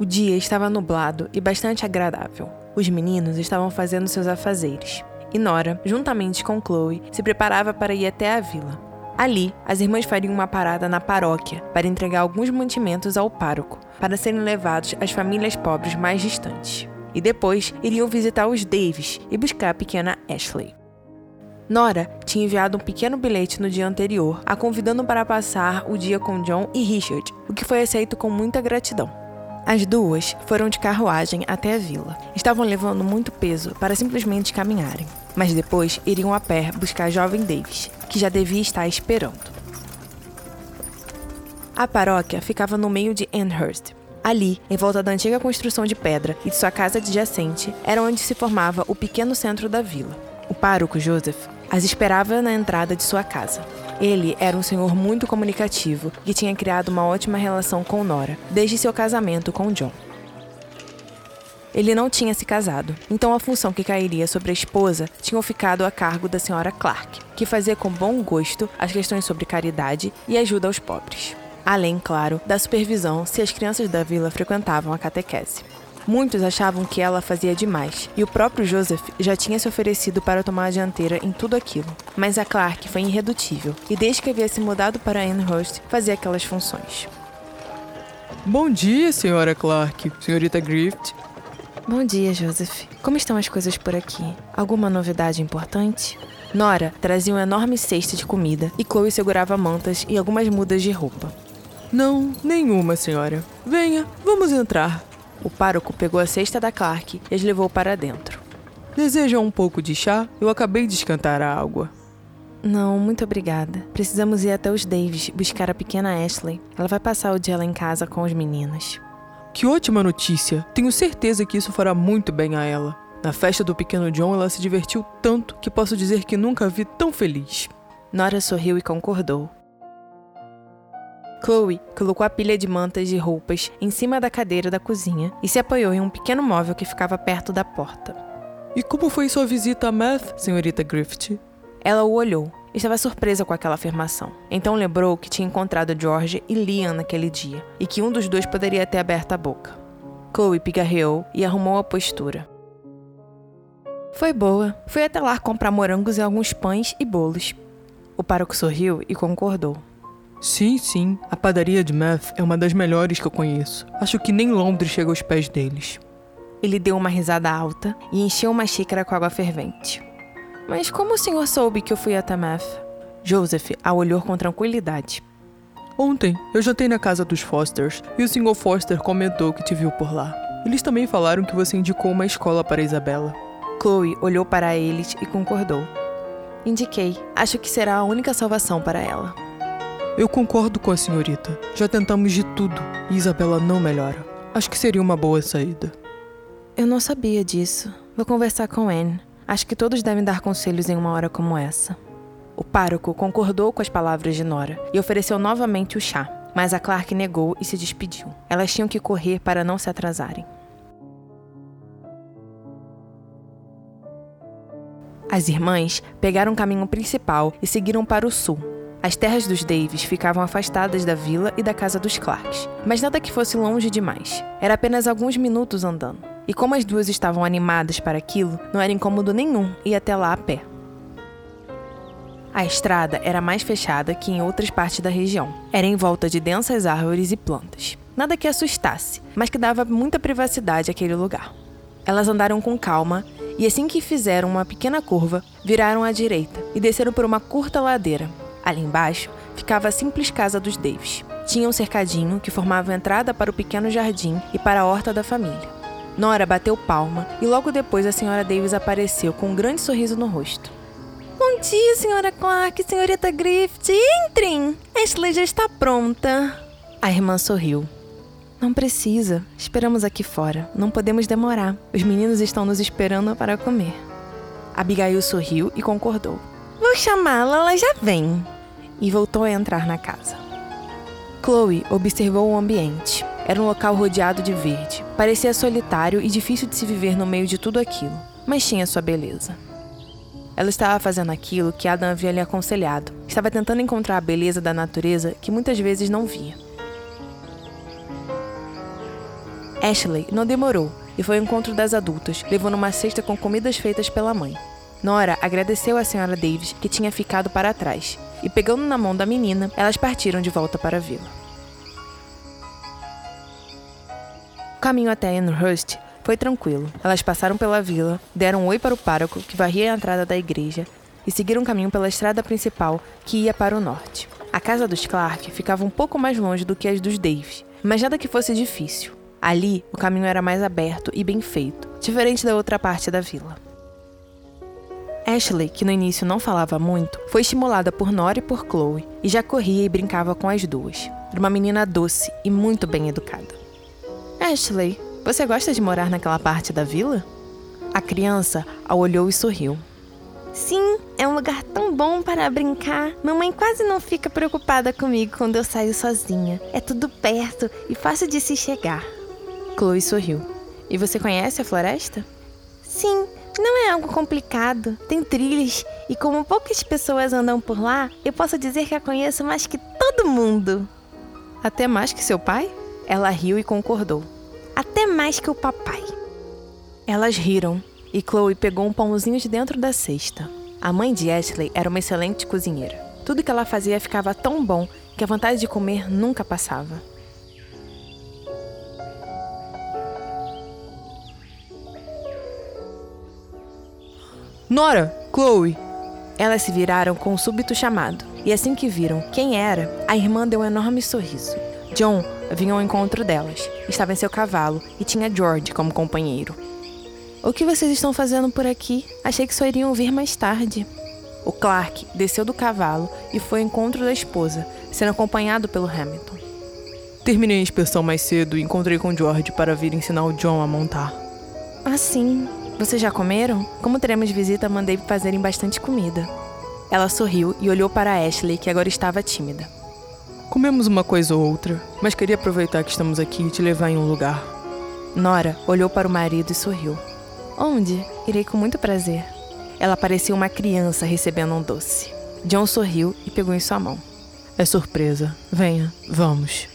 O dia estava nublado e bastante agradável. Os meninos estavam fazendo seus afazeres. E Nora, juntamente com Chloe, se preparava para ir até a vila. Ali, as irmãs fariam uma parada na paróquia para entregar alguns mantimentos ao pároco, para serem levados às famílias pobres mais distantes. E depois iriam visitar os Davis e buscar a pequena Ashley. Nora tinha enviado um pequeno bilhete no dia anterior, a convidando para passar o dia com John e Richard, o que foi aceito com muita gratidão. As duas foram de carruagem até a vila. Estavam levando muito peso para simplesmente caminharem, mas depois iriam a pé buscar a jovem Davis, que já devia estar esperando. A paróquia ficava no meio de Amherst. Ali, em volta da antiga construção de pedra e de sua casa adjacente, era onde se formava o pequeno centro da vila. O pároco Joseph as esperava na entrada de sua casa. Ele era um senhor muito comunicativo e tinha criado uma ótima relação com Nora, desde seu casamento com John. Ele não tinha se casado, então a função que cairia sobre a esposa tinha ficado a cargo da senhora Clark, que fazia com bom gosto as questões sobre caridade e ajuda aos pobres. Além, claro, da supervisão se as crianças da vila frequentavam a catequese. Muitos achavam que ela fazia demais, e o próprio Joseph já tinha se oferecido para tomar a dianteira em tudo aquilo. Mas a Clark foi irredutível, e desde que havia se mudado para Amherst, fazia aquelas funções. Bom dia, senhora Clark. Senhorita Griffith. Bom dia, Joseph. Como estão as coisas por aqui? Alguma novidade importante? Nora trazia um enorme cesto de comida e Chloe segurava mantas e algumas mudas de roupa. Não, nenhuma, senhora. Venha, vamos entrar. O pároco pegou a cesta da Clark e as levou para dentro. Deseja um pouco de chá? Eu acabei de esquentar a água. Não, muito obrigada. Precisamos ir até os Davis buscar a pequena Ashley. Ela vai passar o dia lá em casa com os meninos. Que ótima notícia! Tenho certeza que isso fará muito bem a ela. Na festa do pequeno John, ela se divertiu tanto que posso dizer que nunca a vi tão feliz. Nora sorriu e concordou. Chloe colocou a pilha de mantas e roupas em cima da cadeira da cozinha e se apoiou em um pequeno móvel que ficava perto da porta. E como foi sua visita a Math, senhorita Griffith? Ela o olhou. Estava surpresa com aquela afirmação. Então lembrou que tinha encontrado George e Liam naquele dia e que um dos dois poderia ter aberto a boca. Chloe pigarreou e arrumou a postura. Foi boa. Fui até lá comprar morangos e alguns pães e bolos. O pároco sorriu e concordou. Sim, sim. A padaria de Math é uma das melhores que eu conheço. Acho que nem Londres chega aos pés deles. Ele deu uma risada alta e encheu uma xícara com água fervente. Mas como o senhor soube que eu fui até Math? Joseph a olhou com tranquilidade. Ontem eu jantei na casa dos Fosters e o Sr. Foster comentou que te viu por lá. Eles também falaram que você indicou uma escola para Isabela. Chloe olhou para eles e concordou. Indiquei. Acho que será a única salvação para ela. Eu concordo com a senhorita. Já tentamos de tudo e Isabela não melhora. Acho que seria uma boa saída. Eu não sabia disso. Vou conversar com Anne. Acho que todos devem dar conselhos em uma hora como essa. O pároco concordou com as palavras de Nora e ofereceu novamente o chá, mas a Clark negou e se despediu. Elas tinham que correr para não se atrasarem. As irmãs pegaram o caminho principal e seguiram para o sul, as terras dos Davis ficavam afastadas da vila e da casa dos Clarks, mas nada que fosse longe demais. Era apenas alguns minutos andando. E como as duas estavam animadas para aquilo, não era incômodo nenhum ir até lá a pé. A estrada era mais fechada que em outras partes da região. Era em volta de densas árvores e plantas. Nada que assustasse, mas que dava muita privacidade àquele lugar. Elas andaram com calma e assim que fizeram uma pequena curva, viraram à direita e desceram por uma curta ladeira, Ali embaixo ficava a simples casa dos Davis. Tinha um cercadinho que formava entrada para o pequeno jardim e para a horta da família. Nora bateu palma e logo depois a senhora Davis apareceu com um grande sorriso no rosto. Bom dia, senhora Clark, senhorita Griffith. Entrem! Ashley já está pronta. A irmã sorriu. Não precisa. Esperamos aqui fora. Não podemos demorar. Os meninos estão nos esperando para comer. Abigail sorriu e concordou. Vou chamá-la, ela já vem. E voltou a entrar na casa. Chloe observou o ambiente. Era um local rodeado de verde. Parecia solitário e difícil de se viver no meio de tudo aquilo, mas tinha sua beleza. Ela estava fazendo aquilo que Adam havia lhe aconselhado. Estava tentando encontrar a beleza da natureza que muitas vezes não via. Ashley não demorou e foi ao encontro das adultas, levando uma cesta com comidas feitas pela mãe. Nora agradeceu à senhora Davis, que tinha ficado para trás, e pegando na mão da menina, elas partiram de volta para a vila. O caminho até Amherst foi tranquilo. Elas passaram pela vila, deram um oi para o pároco, que varria a entrada da igreja, e seguiram caminho pela estrada principal, que ia para o norte. A casa dos Clark ficava um pouco mais longe do que as dos Davis, mas nada que fosse difícil. Ali, o caminho era mais aberto e bem feito, diferente da outra parte da vila. Ashley, que no início não falava muito, foi estimulada por Nora e por Chloe e já corria e brincava com as duas. Era uma menina doce e muito bem educada. Ashley, você gosta de morar naquela parte da vila? A criança a olhou e sorriu. Sim, é um lugar tão bom para brincar. Mamãe quase não fica preocupada comigo quando eu saio sozinha. É tudo perto e fácil de se chegar. Chloe sorriu. E você conhece a floresta? Sim, não é algo complicado. Tem trilhas e como poucas pessoas andam por lá, eu posso dizer que a conheço mais que todo mundo. Até mais que seu pai? Ela riu e concordou. Até mais que o papai. Elas riram e Chloe pegou um pãozinho de dentro da cesta. A mãe de Ashley era uma excelente cozinheira. Tudo que ela fazia ficava tão bom que a vontade de comer nunca passava. Nora! Chloe! Elas se viraram com um súbito chamado, e assim que viram quem era, a irmã deu um enorme sorriso. John vinha ao encontro delas. Estava em seu cavalo e tinha George como companheiro. O que vocês estão fazendo por aqui? Achei que só iriam vir mais tarde. O Clark desceu do cavalo e foi ao encontro da esposa, sendo acompanhado pelo Hamilton. Terminei a inspeção mais cedo e encontrei com George para vir ensinar o John a montar. Ah, sim. Vocês já comeram? Como teremos visita, mandei fazerem bastante comida. Ela sorriu e olhou para Ashley, que agora estava tímida. Comemos uma coisa ou outra, mas queria aproveitar que estamos aqui e te levar em um lugar. Nora olhou para o marido e sorriu. Onde? Irei com muito prazer. Ela parecia uma criança recebendo um doce. John sorriu e pegou em sua mão. É surpresa. Venha, vamos.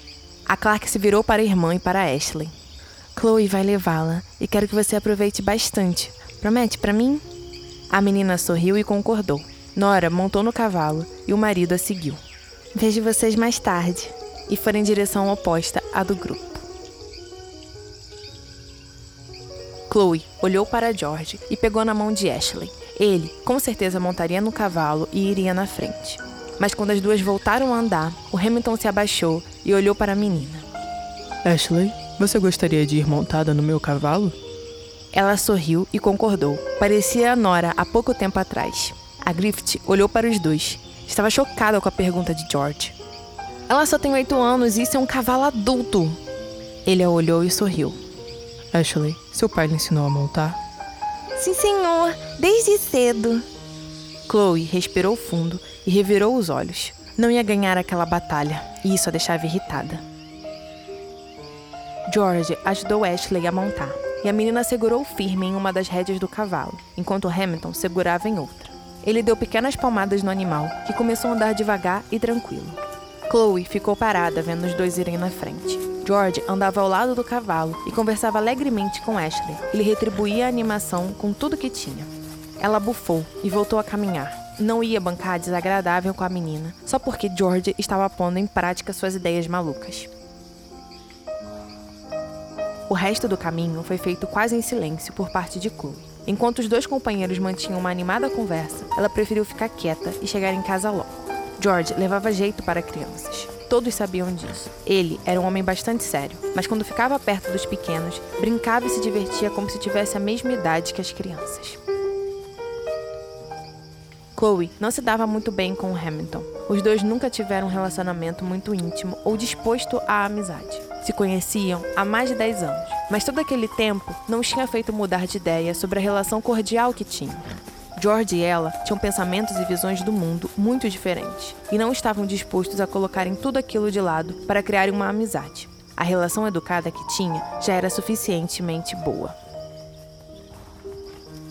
A Clark se virou para a irmã e para Ashley. Chloe vai levá-la e quero que você aproveite bastante. Promete para mim? A menina sorriu e concordou. Nora montou no cavalo e o marido a seguiu. Vejo vocês mais tarde. E foram em direção oposta à do grupo. Chloe olhou para George e pegou na mão de Ashley. Ele, com certeza, montaria no cavalo e iria na frente. Mas quando as duas voltaram a andar, o Hamilton se abaixou e olhou para a menina. Ashley, você gostaria de ir montada no meu cavalo? Ela sorriu e concordou. Parecia a Nora há pouco tempo atrás. A Griffith olhou para os dois. Estava chocada com a pergunta de George. Ela só tem oito anos e isso é um cavalo adulto. Ele a olhou e sorriu. Ashley, seu pai lhe ensinou a montar? Sim, senhor, desde cedo. Chloe respirou fundo e revirou os olhos. Não ia ganhar aquela batalha, e isso a deixava irritada. George ajudou Ashley a montar, e a menina segurou firme em uma das rédeas do cavalo, enquanto Hamilton segurava em outra. Ele deu pequenas palmadas no animal, que começou a andar devagar e tranquilo. Chloe ficou parada vendo os dois irem na frente. George andava ao lado do cavalo e conversava alegremente com Ashley. Ele retribuía a animação com tudo que tinha. Ela bufou e voltou a caminhar. Não ia bancar desagradável com a menina, só porque George estava pondo em prática suas ideias malucas. O resto do caminho foi feito quase em silêncio por parte de Chloe. Enquanto os dois companheiros mantinham uma animada conversa, ela preferiu ficar quieta e chegar em casa logo. George levava jeito para crianças. Todos sabiam disso. Ele era um homem bastante sério, mas quando ficava perto dos pequenos, brincava e se divertia como se tivesse a mesma idade que as crianças. Chloe não se dava muito bem com o Hamilton. Os dois nunca tiveram um relacionamento muito íntimo ou disposto à amizade. Se conheciam há mais de 10 anos, mas todo aquele tempo não os tinha feito mudar de ideia sobre a relação cordial que tinham. George e ela tinham pensamentos e visões do mundo muito diferentes e não estavam dispostos a colocarem tudo aquilo de lado para criarem uma amizade. A relação educada que tinha já era suficientemente boa.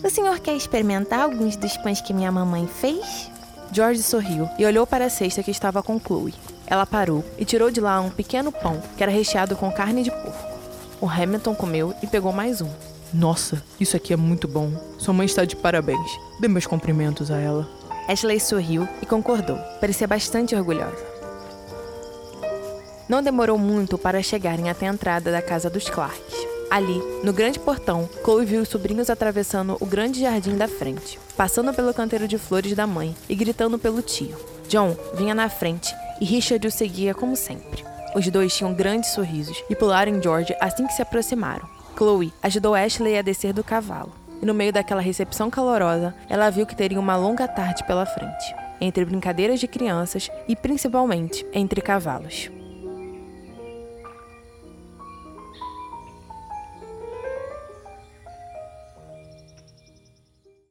O senhor quer experimentar alguns dos pães que minha mamãe fez? George sorriu e olhou para a cesta que estava com Chloe. Ela parou e tirou de lá um pequeno pão que era recheado com carne de porco. O Hamilton comeu e pegou mais um. Nossa, isso aqui é muito bom. Sua mãe está de parabéns. Dê meus cumprimentos a ela. Ashley sorriu e concordou. Parecia bastante orgulhosa. Não demorou muito para chegarem até a entrada da casa dos Clarks. Ali, no grande portão, Chloe viu os sobrinhos atravessando o grande jardim da frente, passando pelo canteiro de flores da mãe e gritando pelo tio. John vinha na frente e Richard o seguia como sempre. Os dois tinham grandes sorrisos e pularam em George assim que se aproximaram. Chloe ajudou Ashley a descer do cavalo. E no meio daquela recepção calorosa, ela viu que teria uma longa tarde pela frente, entre brincadeiras de crianças e principalmente entre cavalos.